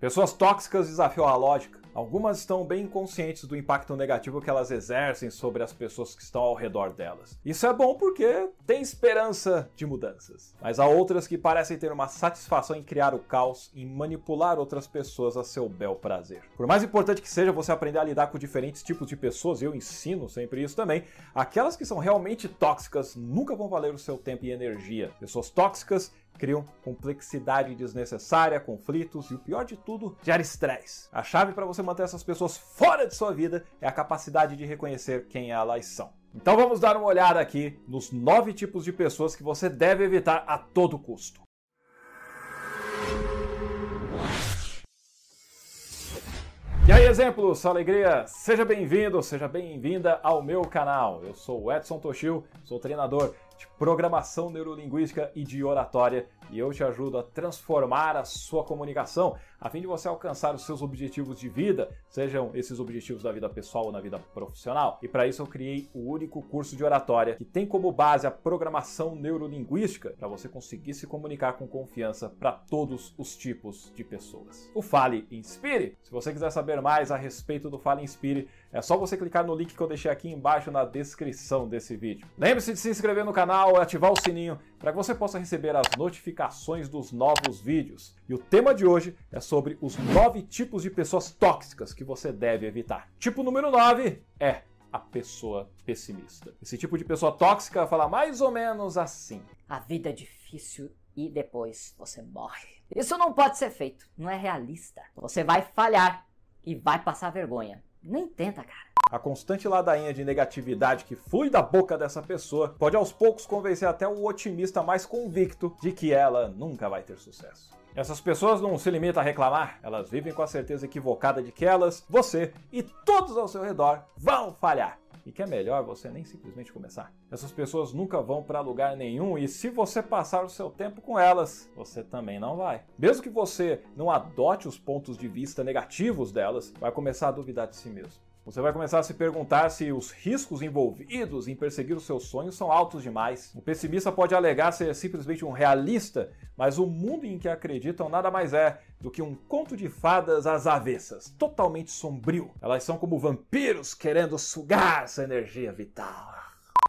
Pessoas tóxicas desafiam a lógica. Algumas estão bem conscientes do impacto negativo que elas exercem sobre as pessoas que estão ao redor delas. Isso é bom porque tem esperança de mudanças. Mas há outras que parecem ter uma satisfação em criar o caos e manipular outras pessoas a seu bel prazer. Por mais importante que seja você aprender a lidar com diferentes tipos de pessoas, eu ensino sempre isso também, aquelas que são realmente tóxicas nunca vão valer o seu tempo e energia. Pessoas tóxicas criam complexidade desnecessária, conflitos e o pior de tudo, gera estresse. A chave para você manter essas pessoas fora de sua vida é a capacidade de reconhecer quem elas são. Então vamos dar uma olhada aqui nos nove tipos de pessoas que você deve evitar a todo custo. E aí, exemplos, alegria! Seja bem-vindo, seja bem-vinda ao meu canal. Eu sou o Edson Toshio, sou treinador programação neurolinguística e de oratória e eu te ajudo a transformar a sua comunicação a fim de você alcançar os seus objetivos de vida, sejam esses objetivos da vida pessoal ou na vida profissional. E para isso eu criei o único curso de oratória que tem como base a programação neurolinguística para você conseguir se comunicar com confiança para todos os tipos de pessoas. O Fale Inspire. Se você quiser saber mais a respeito do Fale Inspire, é só você clicar no link que eu deixei aqui embaixo na descrição desse vídeo. Lembre-se de se inscrever no canal e ativar o sininho para que você possa receber as notificações dos novos vídeos. E o tema de hoje é sobre os nove tipos de pessoas tóxicas que você deve evitar. Tipo número 9 é a pessoa pessimista. Esse tipo de pessoa tóxica fala mais ou menos assim: A vida é difícil e depois você morre. Isso não pode ser feito, não é realista. Você vai falhar e vai passar vergonha. Nem tenta, cara. A constante ladainha de negatividade que flui da boca dessa pessoa pode aos poucos convencer até o otimista mais convicto de que ela nunca vai ter sucesso. Essas pessoas não se limitam a reclamar, elas vivem com a certeza equivocada de que elas, você e todos ao seu redor vão falhar e que é melhor você nem simplesmente começar. Essas pessoas nunca vão para lugar nenhum e se você passar o seu tempo com elas, você também não vai. Mesmo que você não adote os pontos de vista negativos delas, vai começar a duvidar de si mesmo. Você vai começar a se perguntar se os riscos envolvidos em perseguir os seus sonhos são altos demais. O pessimista pode alegar ser simplesmente um realista, mas o mundo em que acreditam nada mais é do que um conto de fadas às avessas, totalmente sombrio. Elas são como vampiros querendo sugar sua energia vital.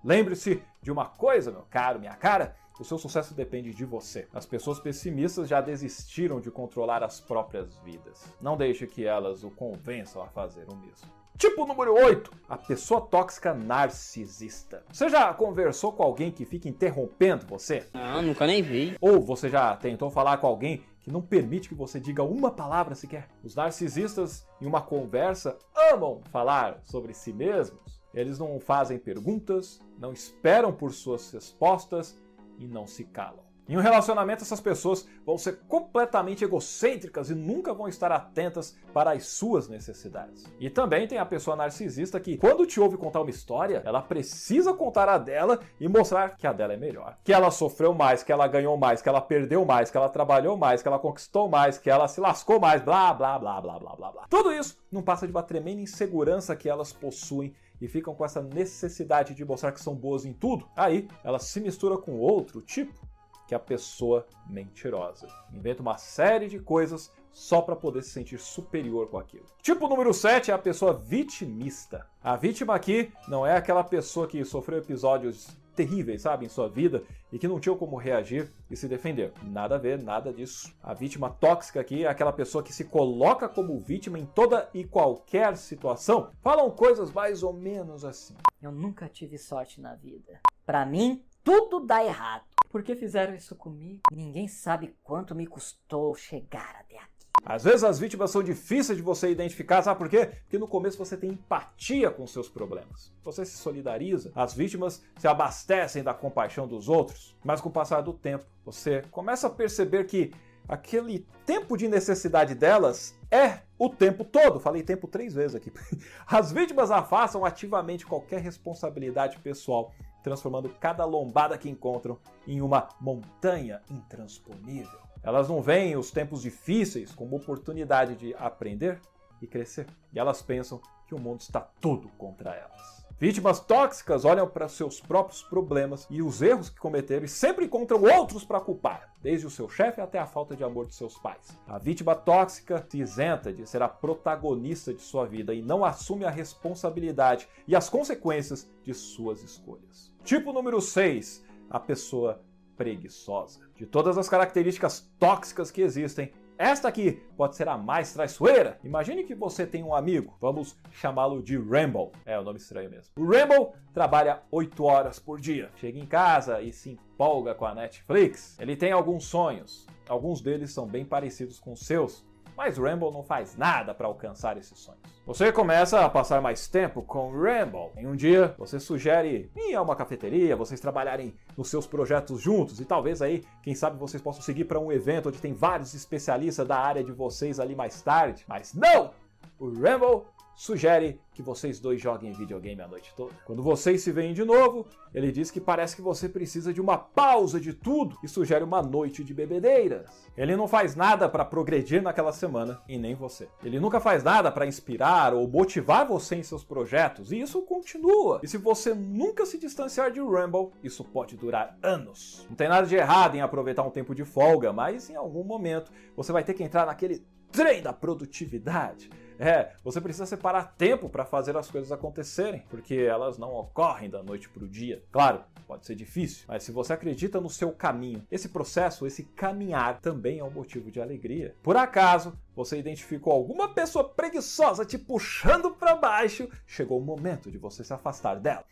Lembre-se de uma coisa, meu caro, minha cara. O seu sucesso depende de você. As pessoas pessimistas já desistiram de controlar as próprias vidas. Não deixe que elas o convençam a fazer o mesmo. Tipo número 8, a pessoa tóxica narcisista. Você já conversou com alguém que fica interrompendo você? Não, nunca nem vi. Ou você já tentou falar com alguém que não permite que você diga uma palavra sequer? Os narcisistas, em uma conversa, amam falar sobre si mesmos. Eles não fazem perguntas, não esperam por suas respostas e não se calam. Em um relacionamento, essas pessoas vão ser completamente egocêntricas e nunca vão estar atentas para as suas necessidades. E também tem a pessoa narcisista que, quando te ouve contar uma história, ela precisa contar a dela e mostrar que a dela é melhor. Que ela sofreu mais, que ela ganhou mais, que ela perdeu mais, que ela trabalhou mais, que ela conquistou mais, que ela se lascou mais, blá, blá, blá, blá, blá, blá, blá. Tudo isso não passa de uma tremenda insegurança que elas possuem e ficam com essa necessidade de mostrar que são boas em tudo. Aí, ela se mistura com outro tipo que a pessoa mentirosa. Inventa uma série de coisas só para poder se sentir superior com aquilo. Tipo número 7 é a pessoa vitimista. A vítima aqui não é aquela pessoa que sofreu episódios terríveis, sabe, em sua vida e que não tinha como reagir e se defender. Nada a ver, nada disso. A vítima tóxica aqui é aquela pessoa que se coloca como vítima em toda e qualquer situação. Falam coisas mais ou menos assim. Eu nunca tive sorte na vida. Para mim, tudo dá errado. Por que fizeram isso comigo? Ninguém sabe quanto me custou chegar até aqui. Às vezes as vítimas são difíceis de você identificar, sabe por quê? Porque no começo você tem empatia com seus problemas. Você se solidariza, as vítimas se abastecem da compaixão dos outros, mas com o passar do tempo, você começa a perceber que aquele tempo de necessidade delas é o tempo todo. Falei tempo três vezes aqui. As vítimas afastam ativamente qualquer responsabilidade pessoal transformando cada lombada que encontram em uma montanha intransponível. Elas não veem os tempos difíceis como oportunidade de aprender e crescer. E elas pensam que o mundo está todo contra elas. Vítimas tóxicas olham para seus próprios problemas e os erros que cometeram e sempre encontram outros para culpar, desde o seu chefe até a falta de amor de seus pais. A vítima tóxica se isenta de ser a protagonista de sua vida e não assume a responsabilidade e as consequências de suas escolhas. Tipo número 6, a pessoa preguiçosa. De todas as características tóxicas que existem, esta aqui pode ser a mais traiçoeira. Imagine que você tem um amigo, vamos chamá-lo de Rambo. É o nome estranho mesmo. O Rambo trabalha 8 horas por dia. Chega em casa e se empolga com a Netflix. Ele tem alguns sonhos. Alguns deles são bem parecidos com os seus, mas Rambo não faz nada para alcançar esses sonhos. Você começa a passar mais tempo com Rambo. Em um dia, você sugere ir a uma cafeteria, vocês trabalharem nos seus projetos juntos e talvez aí, quem sabe, vocês possam seguir para um evento onde tem vários especialistas da área de vocês ali mais tarde. Mas não! O Rambo sugere que vocês dois joguem videogame a noite toda. Quando vocês se veem de novo, ele diz que parece que você precisa de uma pausa de tudo e sugere uma noite de bebedeiras. Ele não faz nada para progredir naquela semana e nem você. Ele nunca faz nada para inspirar ou motivar você em seus projetos e isso continua. E se você nunca se distanciar de Rumble, isso pode durar anos. Não tem nada de errado em aproveitar um tempo de folga, mas em algum momento você vai ter que entrar naquele trem da produtividade é, você precisa separar tempo para fazer as coisas acontecerem, porque elas não ocorrem da noite para o dia. Claro, pode ser difícil, mas se você acredita no seu caminho, esse processo, esse caminhar também é um motivo de alegria. Por acaso, você identificou alguma pessoa preguiçosa te puxando para baixo, chegou o momento de você se afastar dela.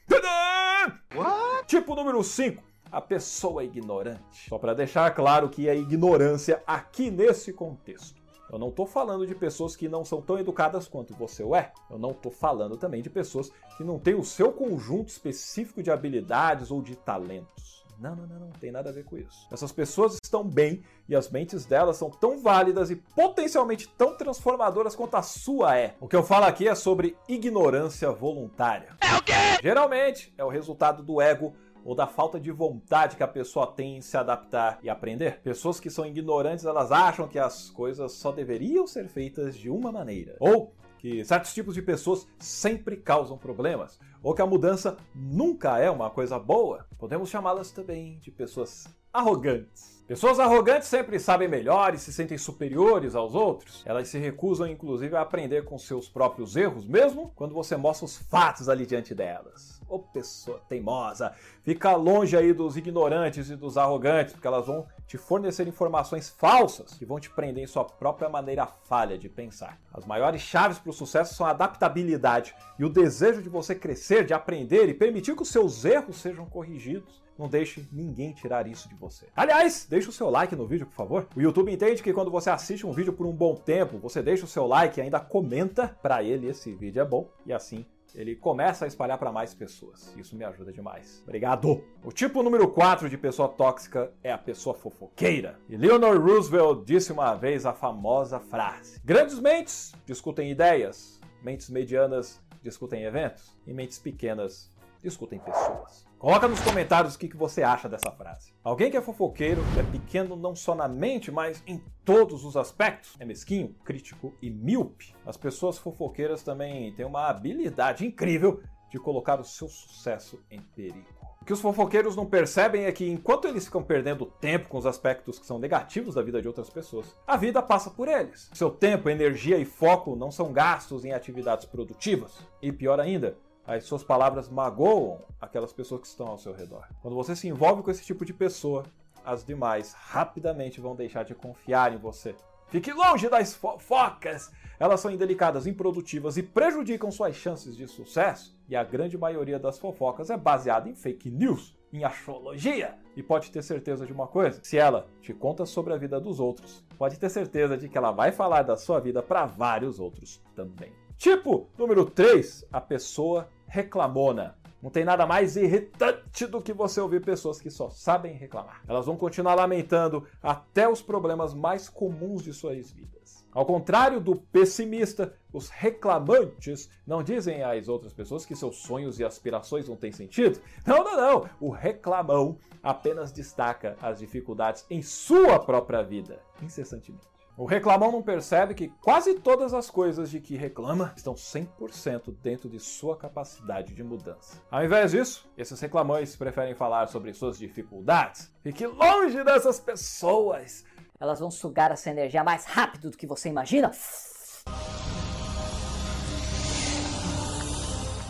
What? Tipo número 5 a pessoa ignorante. Só para deixar claro que é ignorância aqui nesse contexto. Eu não estou falando de pessoas que não são tão educadas quanto você o é. Eu não estou falando também de pessoas que não têm o seu conjunto específico de habilidades ou de talentos. Não, não, não, não tem nada a ver com isso. Essas pessoas estão bem e as mentes delas são tão válidas e potencialmente tão transformadoras quanto a sua é. O que eu falo aqui é sobre ignorância voluntária. É o quê? Geralmente é o resultado do ego ou da falta de vontade que a pessoa tem em se adaptar e aprender. Pessoas que são ignorantes, elas acham que as coisas só deveriam ser feitas de uma maneira. Ou que certos tipos de pessoas sempre causam problemas, ou que a mudança nunca é uma coisa boa. Podemos chamá-las também de pessoas arrogantes. Pessoas arrogantes sempre sabem melhor e se sentem superiores aos outros. Elas se recusam, inclusive, a aprender com seus próprios erros, mesmo quando você mostra os fatos ali diante delas. Ô pessoa teimosa, fica longe aí dos ignorantes e dos arrogantes, porque elas vão te fornecer informações falsas que vão te prender em sua própria maneira falha de pensar. As maiores chaves para o sucesso são a adaptabilidade e o desejo de você crescer, de aprender e permitir que os seus erros sejam corrigidos não deixe ninguém tirar isso de você. Aliás, deixe o seu like no vídeo, por favor. O YouTube entende que quando você assiste um vídeo por um bom tempo, você deixa o seu like e ainda comenta para ele esse vídeo é bom e assim ele começa a espalhar para mais pessoas. Isso me ajuda demais. Obrigado! O tipo número 4 de pessoa tóxica é a pessoa fofoqueira. E Leonard Roosevelt disse uma vez a famosa frase: Grandes mentes discutem ideias, mentes medianas discutem eventos e mentes pequenas discutem pessoas. Coloca nos comentários o que você acha dessa frase. Alguém que é fofoqueiro é pequeno não só na mente, mas em todos os aspectos. É mesquinho, crítico e míope. As pessoas fofoqueiras também têm uma habilidade incrível de colocar o seu sucesso em perigo. O que os fofoqueiros não percebem é que enquanto eles ficam perdendo tempo com os aspectos que são negativos da vida de outras pessoas, a vida passa por eles. Seu tempo, energia e foco não são gastos em atividades produtivas. E pior ainda, as suas palavras magoam aquelas pessoas que estão ao seu redor. Quando você se envolve com esse tipo de pessoa, as demais rapidamente vão deixar de confiar em você. Fique longe das fofocas! Elas são indelicadas, improdutivas e prejudicam suas chances de sucesso. E a grande maioria das fofocas é baseada em fake news, em astrologia. E pode ter certeza de uma coisa: se ela te conta sobre a vida dos outros, pode ter certeza de que ela vai falar da sua vida para vários outros também. Tipo número 3, a pessoa reclamona. Não tem nada mais irritante do que você ouvir pessoas que só sabem reclamar. Elas vão continuar lamentando até os problemas mais comuns de suas vidas. Ao contrário do pessimista, os reclamantes não dizem às outras pessoas que seus sonhos e aspirações não têm sentido. Não, não, não. O reclamão apenas destaca as dificuldades em sua própria vida, incessantemente. O reclamão não percebe que quase todas as coisas de que reclama estão 100% dentro de sua capacidade de mudança. Ao invés disso, esses reclamões preferem falar sobre suas dificuldades. Fique longe dessas pessoas! Elas vão sugar essa energia mais rápido do que você imagina.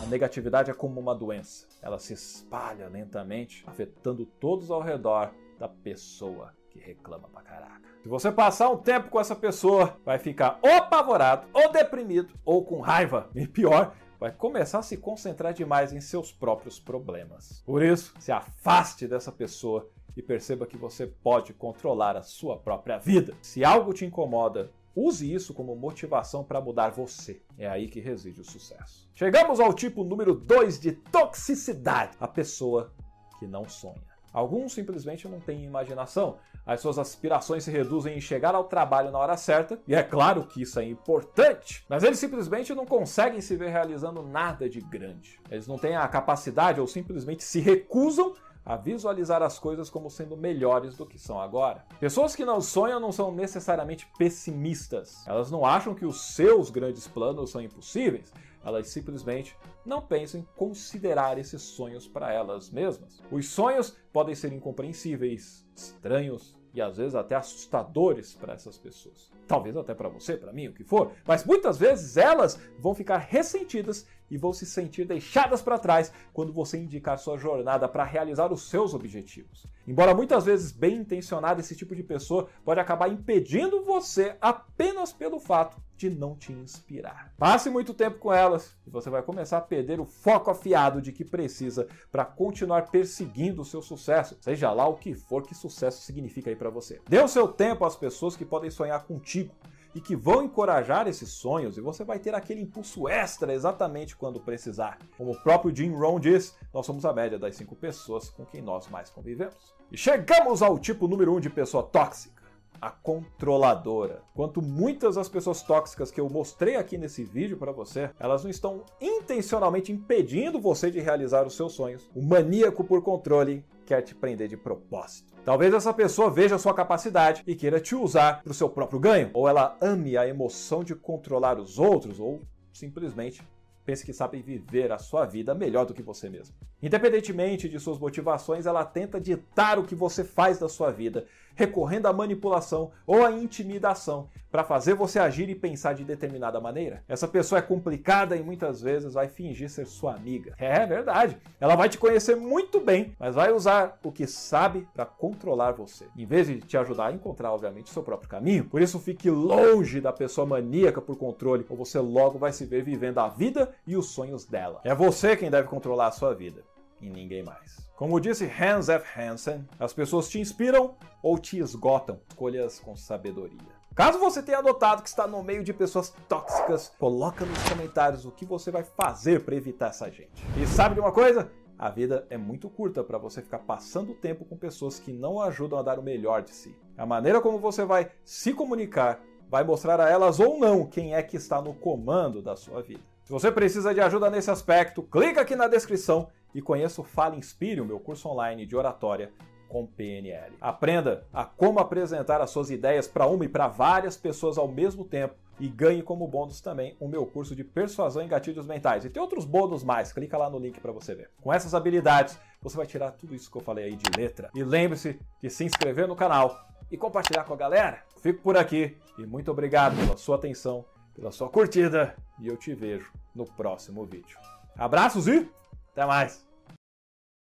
A negatividade é como uma doença. Ela se espalha lentamente, afetando todos ao redor da pessoa reclama pra caraca. Se você passar um tempo com essa pessoa, vai ficar ou apavorado, ou deprimido, ou com raiva. E pior, vai começar a se concentrar demais em seus próprios problemas. Por isso, se afaste dessa pessoa e perceba que você pode controlar a sua própria vida. Se algo te incomoda, use isso como motivação para mudar você. É aí que reside o sucesso. Chegamos ao tipo número 2 de toxicidade: a pessoa que não sonha. Alguns simplesmente não têm imaginação. As suas aspirações se reduzem em chegar ao trabalho na hora certa, e é claro que isso é importante, mas eles simplesmente não conseguem se ver realizando nada de grande. Eles não têm a capacidade ou simplesmente se recusam a visualizar as coisas como sendo melhores do que são agora. Pessoas que não sonham não são necessariamente pessimistas. Elas não acham que os seus grandes planos são impossíveis. Elas simplesmente não pensam em considerar esses sonhos para elas mesmas. Os sonhos podem ser incompreensíveis, estranhos e às vezes até assustadores para essas pessoas. Talvez até para você, para mim, o que for, mas muitas vezes elas vão ficar ressentidas e vão se sentir deixadas para trás quando você indicar sua jornada para realizar os seus objetivos. Embora muitas vezes bem intencionado, esse tipo de pessoa pode acabar impedindo você apenas pelo fato de não te inspirar. Passe muito tempo com elas e você vai começar a perder o foco afiado de que precisa para continuar perseguindo o seu sucesso, seja lá o que for que sucesso significa aí para você. Dê o seu tempo às pessoas que podem sonhar contigo e que vão encorajar esses sonhos e você vai ter aquele impulso extra exatamente quando precisar. Como o próprio Jim Rohn diz, nós somos a média das cinco pessoas com quem nós mais convivemos. E chegamos ao tipo número um de pessoa tóxica. A controladora. Quanto muitas das pessoas tóxicas que eu mostrei aqui nesse vídeo para você, elas não estão intencionalmente impedindo você de realizar os seus sonhos. O maníaco por controle quer te prender de propósito. Talvez essa pessoa veja sua capacidade e queira te usar para o seu próprio ganho, ou ela ame a emoção de controlar os outros, ou simplesmente pense que sabe viver a sua vida melhor do que você mesmo. Independentemente de suas motivações, ela tenta ditar o que você faz da sua vida, recorrendo à manipulação ou à intimidação para fazer você agir e pensar de determinada maneira. Essa pessoa é complicada e muitas vezes vai fingir ser sua amiga. É verdade. Ela vai te conhecer muito bem, mas vai usar o que sabe para controlar você, em vez de te ajudar a encontrar, obviamente, seu próprio caminho. Por isso, fique longe da pessoa maníaca por controle, ou você logo vai se ver vivendo a vida e os sonhos dela. É você quem deve controlar a sua vida e ninguém mais. Como disse Hans F. Hansen, as pessoas te inspiram ou te esgotam. Escolhas com sabedoria. Caso você tenha notado que está no meio de pessoas tóxicas, coloca nos comentários o que você vai fazer para evitar essa gente. E sabe de uma coisa? A vida é muito curta para você ficar passando tempo com pessoas que não ajudam a dar o melhor de si. A maneira como você vai se comunicar vai mostrar a elas ou não quem é que está no comando da sua vida. Se você precisa de ajuda nesse aspecto, clica aqui na descrição e conheça o Fala Inspire, o meu curso online de oratória com PNL. Aprenda a como apresentar as suas ideias para uma e para várias pessoas ao mesmo tempo e ganhe como bônus também o meu curso de persuasão em gatilhos mentais. E tem outros bônus mais, clica lá no link para você ver. Com essas habilidades, você vai tirar tudo isso que eu falei aí de letra. E lembre-se de se inscrever no canal e compartilhar com a galera. Fico por aqui e muito obrigado pela sua atenção, pela sua curtida e eu te vejo no próximo vídeo. Abraços e até mais!